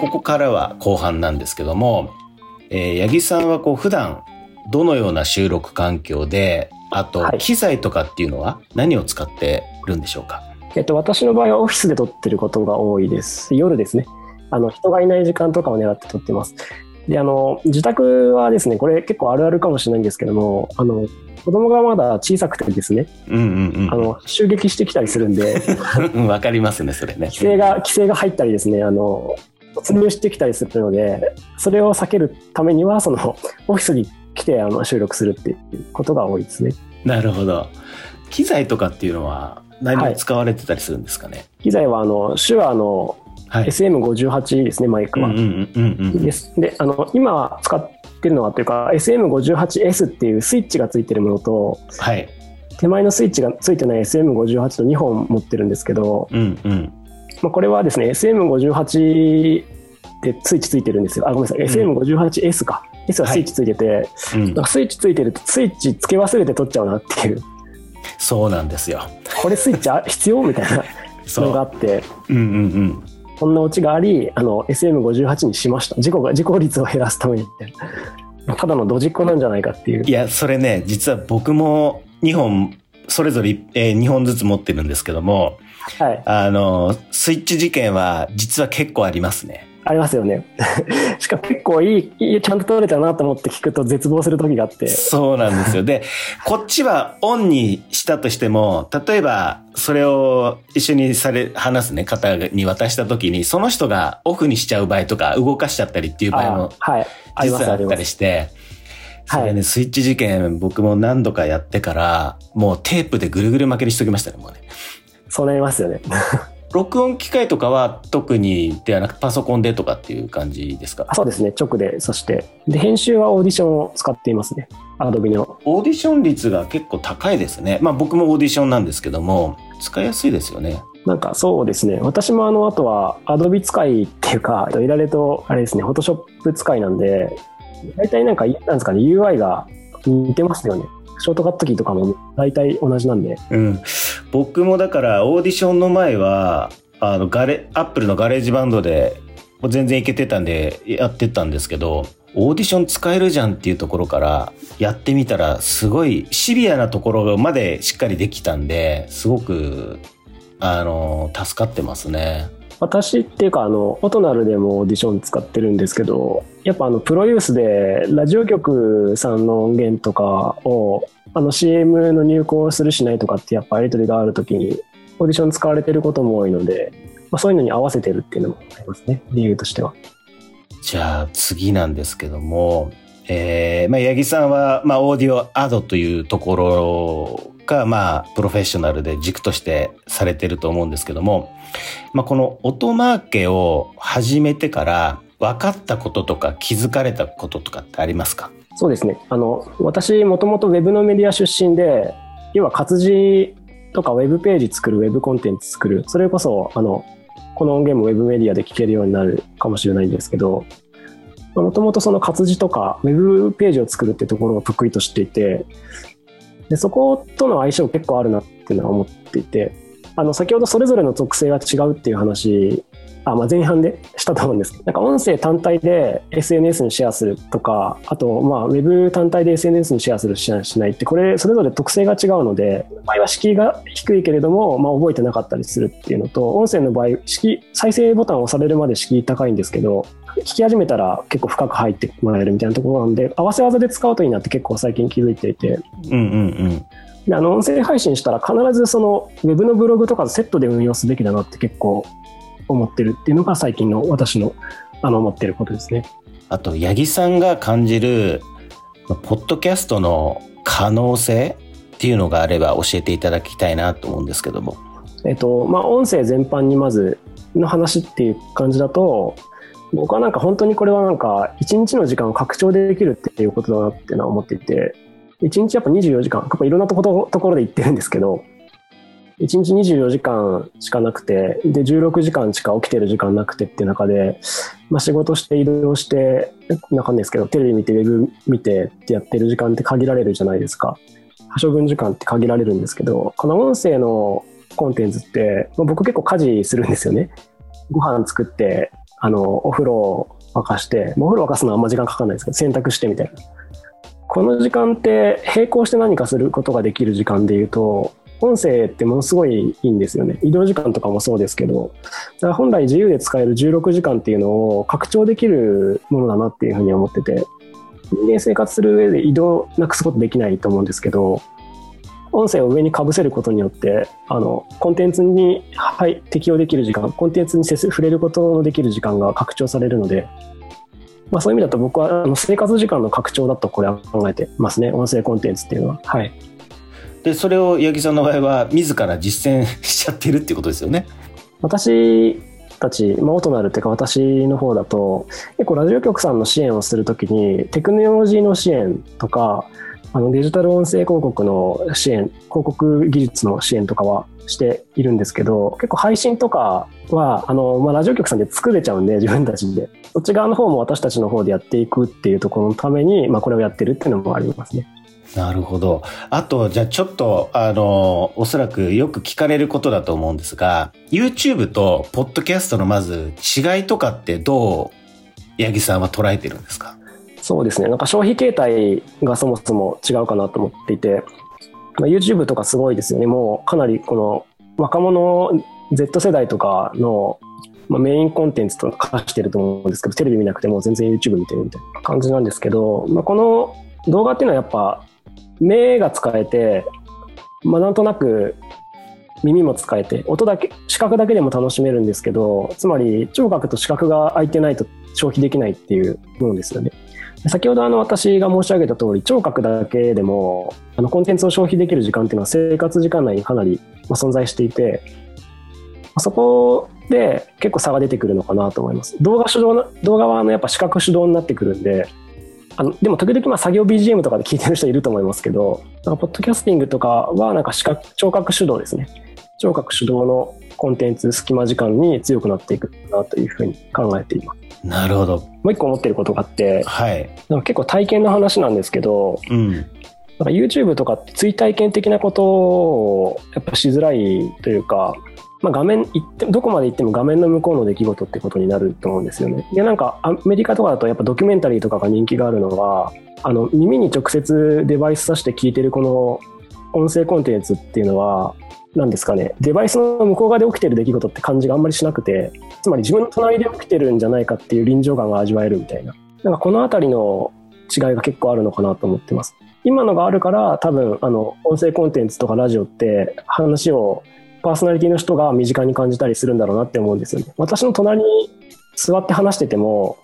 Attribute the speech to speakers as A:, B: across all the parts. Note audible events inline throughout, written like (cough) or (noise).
A: ここからは後半なんですけども、えー、八木さんはこう普段どのような収録環境で、あと機材とかっていうのは何を使ってるんでしょうか、
B: えっと、私の場合はオフィスで撮ってることが多いです。夜ですね。あの、人がいない時間とかを狙って撮ってます。で、あの、自宅はですね、これ結構あるあるかもしれないんですけども、あの、子供がまだ小さくてですね、
A: うんうんうん、
B: あの、襲撃してきたりするんで、(laughs)
A: わかりますね、それね。
B: 規制が、規制が入ったりですね、あの、突入してきたりするので、それを避けるためには、その、オフィスに来てあの収録するっていうことが多いですね。
A: なるほど。機材とかっていうのは何を使われてたりするんですかね、はい、
B: 機材はあの手話の SM58 ですね、マイクは。であの今使ってるのはというか SM58S っていうスイッチがついてるものと、
A: はい、
B: 手前のスイッチがついてない SM58 と2本持ってるんですけど、
A: うんうん
B: まあ、これはですね SM58 でスイッチついてるんですよ。あごめんなさい、うん、SM58S か S はスイッチついてて、はいうん、スイッチついてるとスイッチつけ忘れて取っちゃうなっていう。
A: そうなんですよ。
B: これスイッチ必要？みたいな。(laughs) のがあって。
A: うんうんうん。
B: こんなオチがありあの SM58 にしました。事故が事故率を減らすためにただのドジっ子なんじゃないかっていう。
A: いやそれね実は僕も2本それぞれ、えー、2本ずつ持ってるんですけども、
B: はい、
A: あのスイッチ事件は実は結構ありますね
B: ありますよね。(laughs) しかも結構いい、ちゃんと撮れたなと思って聞くと絶望する時があって。
A: そうなんですよ。で、こっちはオンにしたとしても、例えば、それを一緒にされ、話すね、方に渡した時に、その人がオフにしちゃう場合とか、動かしちゃったりっていう場合も、
B: はい。
A: 実はあったりして、それね、はい、スイッチ事件僕も何度かやってから、もうテープでぐるぐる巻きにしときましたね、もうね。
B: そうなりますよね。(laughs)
A: 録音機械とかは特にではなくパソコンでとかっていう感じですか？
B: そうですね。直でそして。で編集はオーディションを使っていますね。アドビの。
A: オーディション率が結構高いですね。まあ僕もオーディションなんですけども使いやすいですよね。
B: なんかそうですね。私もあのあとはアドビ使いっていうかいられとあれですね。フォトショップ使いなんで大体なんかなんですかね UI が似てますよね。ショートカットキーとかも大体同じなんで。
A: うん。僕もだからオーディションの前は、あの、ガレ、アップルの GarageBand で、全然いけてたんでやってたんですけど、オーディション使えるじゃんっていうところからやってみたら、すごいシビアなところまでしっかりできたんで、すごく、あの、助かってますね。
B: 私っていうかあのオトナルでもオーディション使ってるんですけどやっぱあのプロユースでラジオ局さんの音源とかをあの CM の入稿するしないとかってやっぱやり取りがある時にオーディション使われてることも多いので、まあ、そういうのに合わせてるっていうのもありますね理由としては。
A: じゃあ次なんですけども、えーまあ、八木さんは、まあ、オーディオアドというところが、まあ、プロフェッショナルで軸としてされてると思うんですけども、まあ、この音マーケを始めてから分かったこととか気づかれたこととかってありますか？
B: そうですね。あの、私、もともと Web のメディア出身で、要は活字とか Web ページ作る、Web コンテンツ作る、それこそ、あの、この音源も Web メディアで聞けるようになるかもしれないんですけど、もともとその活字とか Web ページを作るってところを得意としていて、でそことの相性結構あるなっていうのは思っていてあの先ほどそれぞれの属性が違うっていう話あ、まあ、前半でしたと思うんですけどなんか音声単体で SNS にシェアするとかあとまあウェブ単体で SNS にシェアするしないってこれそれぞれ特性が違うので場合は敷居が低いけれども、まあ、覚えてなかったりするっていうのと音声の場合敷再生ボタンを押されるまで敷居高いんですけど聞き始めたら結構深く入ってもらえるみたいなところなんで合わせ技で使うといいなって結構最近気づいていて。
A: うんうんうん
B: であの音声配信したら必ずそのウェブのブログとかとセットで運用すべきだなって結構思ってるっていうのが最近の私のあの思ってることですね。
A: あと八木さんが感じるポッドキャストの可能性っていうのがあれば教えていただきたいなと思うんですけども。
B: えっとまあ音声全般にまずの話っていう感じだと僕はなんか本当にこれはなんか一日の時間を拡張できるっていうことだなっていうのは思っていて一日やっぱ24時間やっぱいろんなところところで行ってるんですけど一日24時間しかなくてで16時間しか起きてる時間なくてっていう中で、まあ、仕事して移動してなんかんですけどテレビ見てウェブ見てってやってる時間って限られるじゃないですか可処分時間って限られるんですけどこの音声のコンテンツって、まあ、僕結構家事するんですよねご飯作ってあの、お風呂を沸かして、お風呂沸かすのはあんま時間かかんないですけど、洗濯してみたいな。この時間って並行して何かすることができる時間で言うと、音声ってものすごいいいんですよね。移動時間とかもそうですけど、だから本来自由で使える16時間っていうのを拡張できるものだなっていうふうに思ってて、人間生活する上で移動なくすことできないと思うんですけど、音声を上にかぶせることによって、あの、コンテンツに、はい、適用できる時間、コンテンツに触れることのできる時間が拡張されるので、まあそういう意味だと僕はあの生活時間の拡張だとこれは考えてますね。音声コンテンツっていうのは。はい。
A: で、それを八木さんの場合は、自ら実践しちゃってるっていうことですよね。
B: 私たち、まあ、オトナルっていうか私の方だと結構ラジオ局さんの支援をするときにテクノロジーの支援とかあのデジタル音声広告の支援広告技術の支援とかはしているんですけど結構配信とかはあの、まあ、ラジオ局さんで作れちゃうんで自分たちでそっち側の方も私たちの方でやっていくっていうところのために、まあ、これをやってるっていうのもありますね。
A: なるほど。あと、じゃあちょっと、あの、おそらくよく聞かれることだと思うんですが、YouTube とポッドキャストのまず違いとかってどう、八木さんは捉えてるんですか？
B: そうですね。なんか消費形態がそもそも違うかなと思っていて、まあ、YouTube とかすごいですよね。もうかなりこの若者 Z 世代とかの、まあ、メインコンテンツと化してると思うんですけど、テレビ見なくても全然 YouTube 見てるみたいな感じなんですけど、まあ、この動画っていうのはやっぱ目が使えて、まあ、なんとなく耳も使えて音だけ視覚だけでも楽しめるんですけどつまり聴覚と視覚が空いてないと消費できないっていうものですよね。先ほどあの私が申し上げた通り聴覚だけでもあのコンテンツを消費できる時間っていうのは生活時間内にかなり存在していてそこで結構差が出てくるのかなと思います。動画主導の動画はあのやっぱ視覚主導になってくるんであのでも時々まあ作業 BGM とかで聞いてる人いると思いますけどなんかポッドキャスティングとかはなんか視覚聴覚主導ですね聴覚主導のコンテンツ隙間時間に強くなっていくなというふうに考えています
A: なるほど。
B: もう一個思ってることがあって
A: はい。
B: なんか結構体験の話なんですけど
A: うん。
B: なんか YouTube とか追体験的なことをやっぱしづらいというか、まあ、画面行ってどこまで行っても画面の向こうの出来事ってことになると思うんですよね。でなんかアメリカとかだとやっぱドキュメンタリーとかが人気があるのはあの耳に直接デバイスさして聞いてるこの音声コンテンツっていうのは何ですかねデバイスの向こう側で起きてる出来事って感じがあんまりしなくてつまり自分の隣で起きてるんじゃないかっていう臨場感が味わえるみたいななんかこの辺りの違いが結構あるのかなと思ってます。今のがあるから多分あの音声コンテンツとかラジオって話をパーソナリティの人が身近に感じたりするんだろうなって思うんですよね。私の隣に座って話してても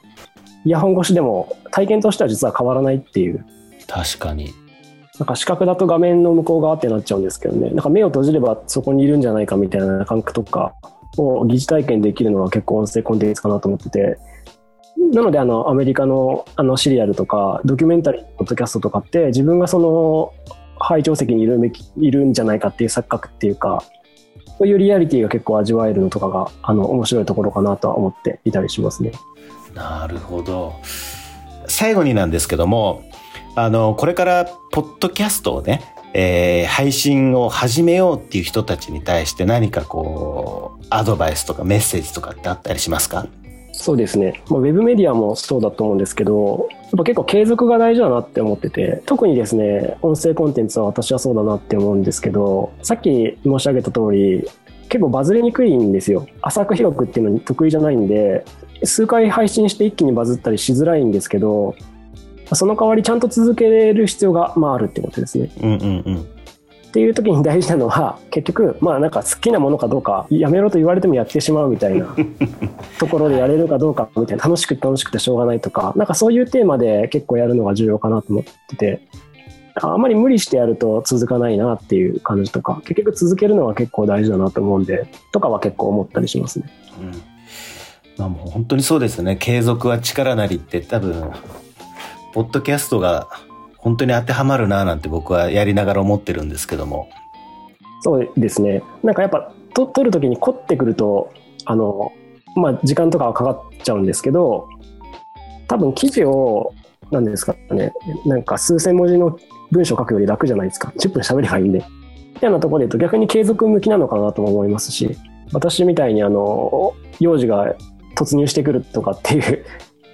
B: イヤホン越しでも体験としては実は変わらないっていう
A: 確かに。
B: なんか視覚だと画面の向こう側ってなっちゃうんですけどねなんか目を閉じればそこにいるんじゃないかみたいな感覚とかを疑似体験できるのは結構音声コンテンツかなと思っててなのであのアメリカのあのシリアルとかドキュメンタリーポッドキャストとかって自分がその拝聴席にいるいるんじゃないかっていう錯覚っていうかそういうリアリティが結構味わえるのとかがあの面白いところかなとは思っていたりしますね。
A: なるほど。最後になんですけども、あの、これから、ポッドキャストをね、えー配信を始めようっていう人たちに対して何かこう、アドバイスとかメッセージとかってあったりしますか？
B: そうですね、まあ、ウェブメディアもそうだと思うんですけどやっぱ結構継続が大事だなって思ってて特にですね音声コンテンツは私はそうだなって思うんですけどさっき申し上げた通り結構バズりにくいんですよ。浅く広くっていうのに得意じゃないんで数回配信して一気にバズったりしづらいんですけどその代わりちゃんと続ける必要が、まあ、あるってことですね。
A: うんうんうん。
B: っていう時に大事なのは (laughs) 結局まあなんか好きなものかどうかやめろと言われてもやってしまうみたいな (laughs) ところでやれるかどうかみたいな楽しくて楽しくてしょうがないとかなんかそういうテーマで結構やるのが重要かなと思っててあんまり無理してやると続かないなっていう感じとか結局続けるのは結構大事だなと思うんでとかは結構思ったりしますね。
A: うんまあもう本当にそうですね。継続は力なりって多分、ポッドキャストが本当に当てはまるななんて僕はやりながら思ってるんですけども。
B: そうですね。なんかやっぱと撮る時に凝ってくるとあのまあ時間とかはかかっちゃうんですけど多分記事を何ですかねなんか数千文字の文章書くより楽じゃないですか10分喋ればいいんでみたいなところで言うと逆に継続向きなのかなとも思いますし私みたいにあの幼児が突入してくるとかっていう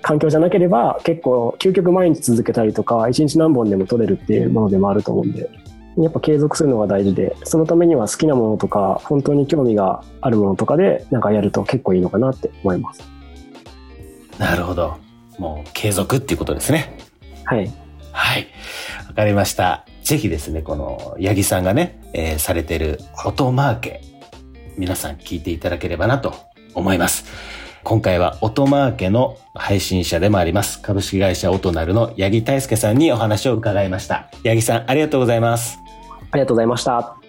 B: 環境じゃなければ結構究極毎日続けたりとか一日何本でも取れるっていうものでもあると思うんでやっぱ継続するのが大事でそのためには好きなものとか本当に興味があるものとかでなんかやると結構いいのかなって思います。
A: なるほど。もう継続っていうことですね。
B: はい。
A: はい。わかりました。ぜひですねこの八木さんがね、えー、されてる音マーケ皆さん聞いていただければなと思います今回は音マーケの配信者でもあります。株式会社オトナルの八木大介さんにお話を伺いました。八木さん、ありがとうございます。
B: ありがとうございました。